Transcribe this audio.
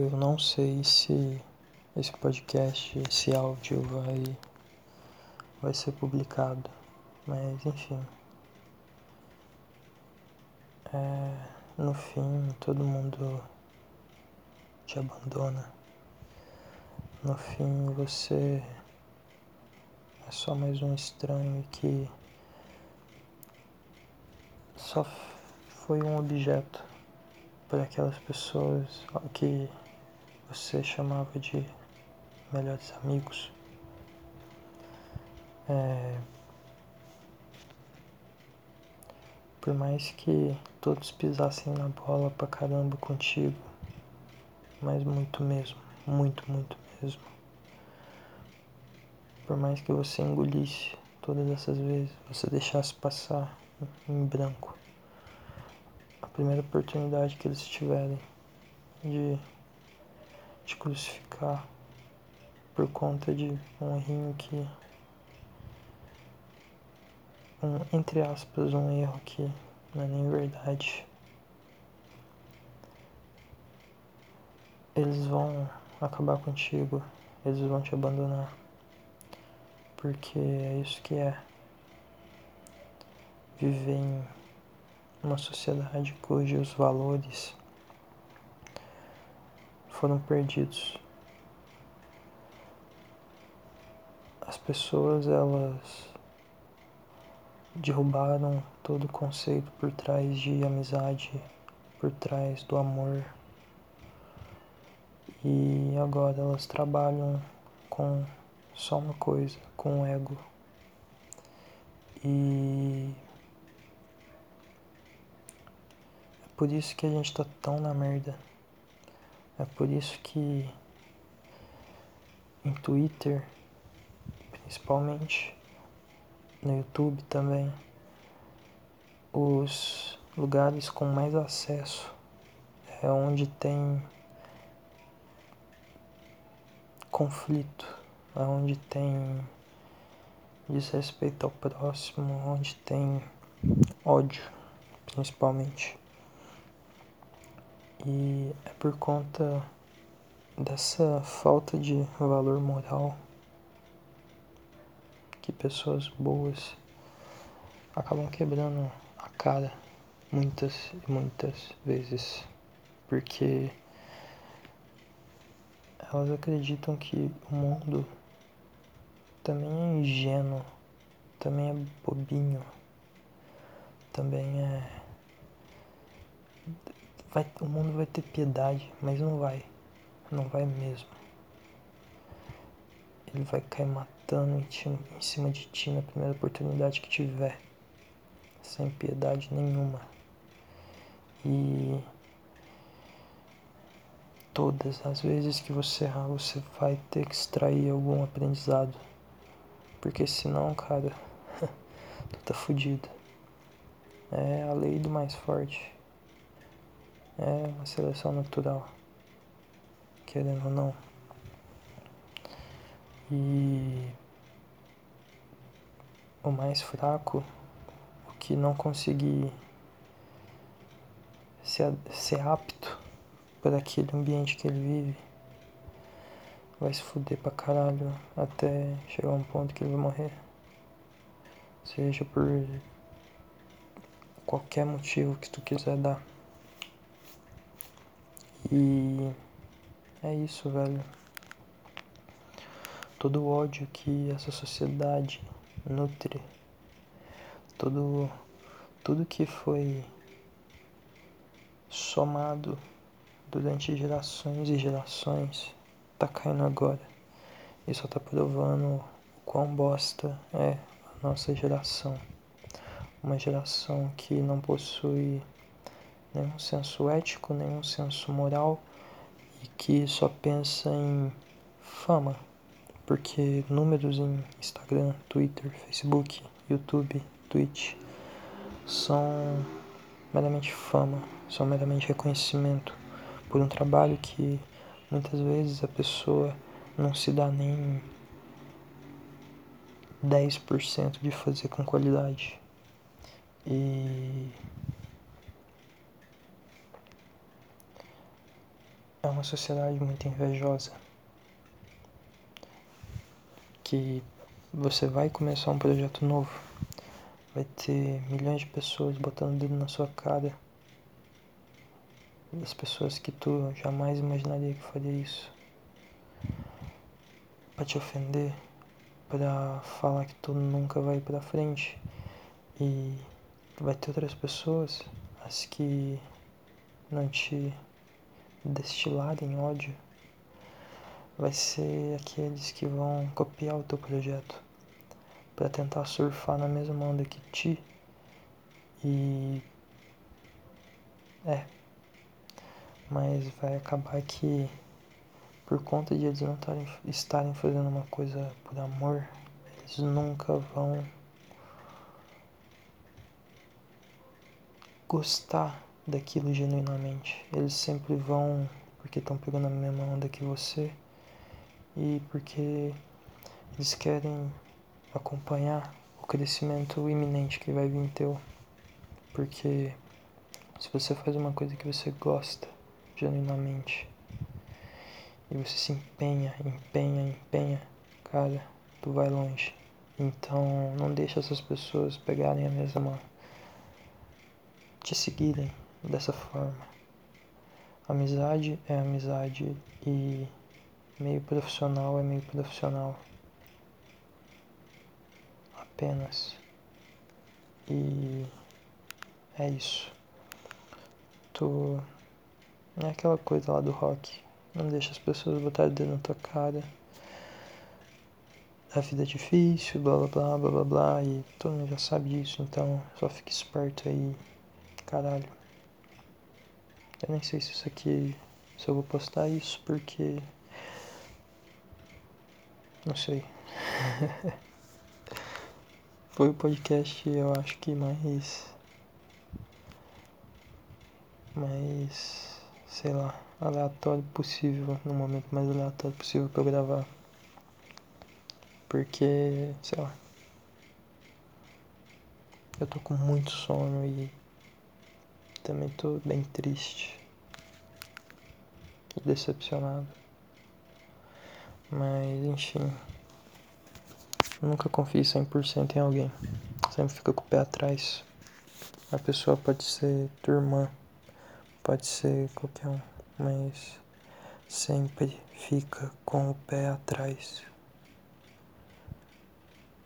Eu não sei se esse podcast, esse áudio vai, vai ser publicado, mas enfim. É, no fim, todo mundo te abandona. No fim, você é só mais um estranho que só foi um objeto para aquelas pessoas que você chamava de melhores amigos. É, por mais que todos pisassem na bola pra caramba contigo, mas muito mesmo, muito, muito mesmo. Por mais que você engolisse todas essas vezes, você deixasse passar em branco a primeira oportunidade que eles tiverem de te crucificar por conta de um errinho que um, entre aspas, um erro que não é nem verdade. Eles vão acabar contigo, eles vão te abandonar. Porque é isso que é viver em uma sociedade cujos valores foram perdidos. As pessoas elas derrubaram todo o conceito por trás de amizade, por trás do amor. E agora elas trabalham com só uma coisa, com o ego. E é por isso que a gente tá tão na merda. É por isso que em Twitter, principalmente, no YouTube também, os lugares com mais acesso é onde tem conflito, é onde tem desrespeito ao próximo, onde tem ódio, principalmente. E é por conta dessa falta de valor moral que pessoas boas acabam quebrando a cara muitas e muitas vezes, porque elas acreditam que o mundo também é ingênuo, também é bobinho, também é. Vai, o mundo vai ter piedade, mas não vai, não vai mesmo. Ele vai cair matando em, ti, em cima de ti na primeira oportunidade que tiver, sem piedade nenhuma. E todas as vezes que você errar, você vai ter que extrair algum aprendizado. Porque senão, cara, tu tá fudido. É a lei do mais forte. É uma seleção natural. Querendo ou não. E o mais fraco, o que não conseguir ser, ser apto para aquele ambiente que ele vive, vai se fuder pra caralho até chegar um ponto que ele vai morrer. Seja por qualquer motivo que tu quiser dar. E é isso, velho todo o ódio que essa sociedade nutre, todo, tudo que foi somado durante gerações e gerações tá caindo agora. E só tá provando o quão bosta é a nossa geração. Uma geração que não possui nenhum senso ético, nenhum senso moral e que só pensa em fama porque números em Instagram, Twitter, Facebook, YouTube, Twitch são meramente fama, são meramente reconhecimento por um trabalho que muitas vezes a pessoa não se dá nem 10% de fazer com qualidade. E uma sociedade muito invejosa. Que você vai começar um projeto novo, vai ter milhões de pessoas botando o dedo na sua cara. Das pessoas que tu jamais imaginaria que faria isso. Pra te ofender, pra falar que tu nunca vai pra frente. E vai ter outras pessoas, as que não te destilarem ódio, vai ser aqueles que vão copiar o teu projeto para tentar surfar na mesma onda que ti e é mas vai acabar que por conta de eles não tarem, estarem fazendo uma coisa por amor eles nunca vão gostar daquilo genuinamente. Eles sempre vão porque estão pegando a mesma onda que você e porque eles querem acompanhar o crescimento iminente que vai vir teu. Porque se você faz uma coisa que você gosta genuinamente e você se empenha, empenha, empenha, cara, tu vai longe. Então não deixa essas pessoas pegarem a mesma te seguirem dessa forma. Amizade é amizade e meio profissional é meio profissional. Apenas. E é isso. Tu. É aquela coisa lá do rock. Não deixa as pessoas botarem o dedo na tua cara. A vida é difícil, blá blá blá blá blá blá. E todo mundo já sabe disso, então só fique esperto aí. Caralho. Eu nem sei se isso aqui. Se eu vou postar isso porque. Não sei. Foi o podcast, eu acho que mais. Mais. Sei lá. Aleatório possível. No momento mais aleatório possível pra eu gravar. Porque. Sei lá. Eu tô com muito sono e também tô bem triste e decepcionado. Mas enfim, nunca confie 100% em alguém. Sempre fica com o pé atrás. A pessoa pode ser tua irmã, pode ser qualquer um, mas sempre fica com o pé atrás.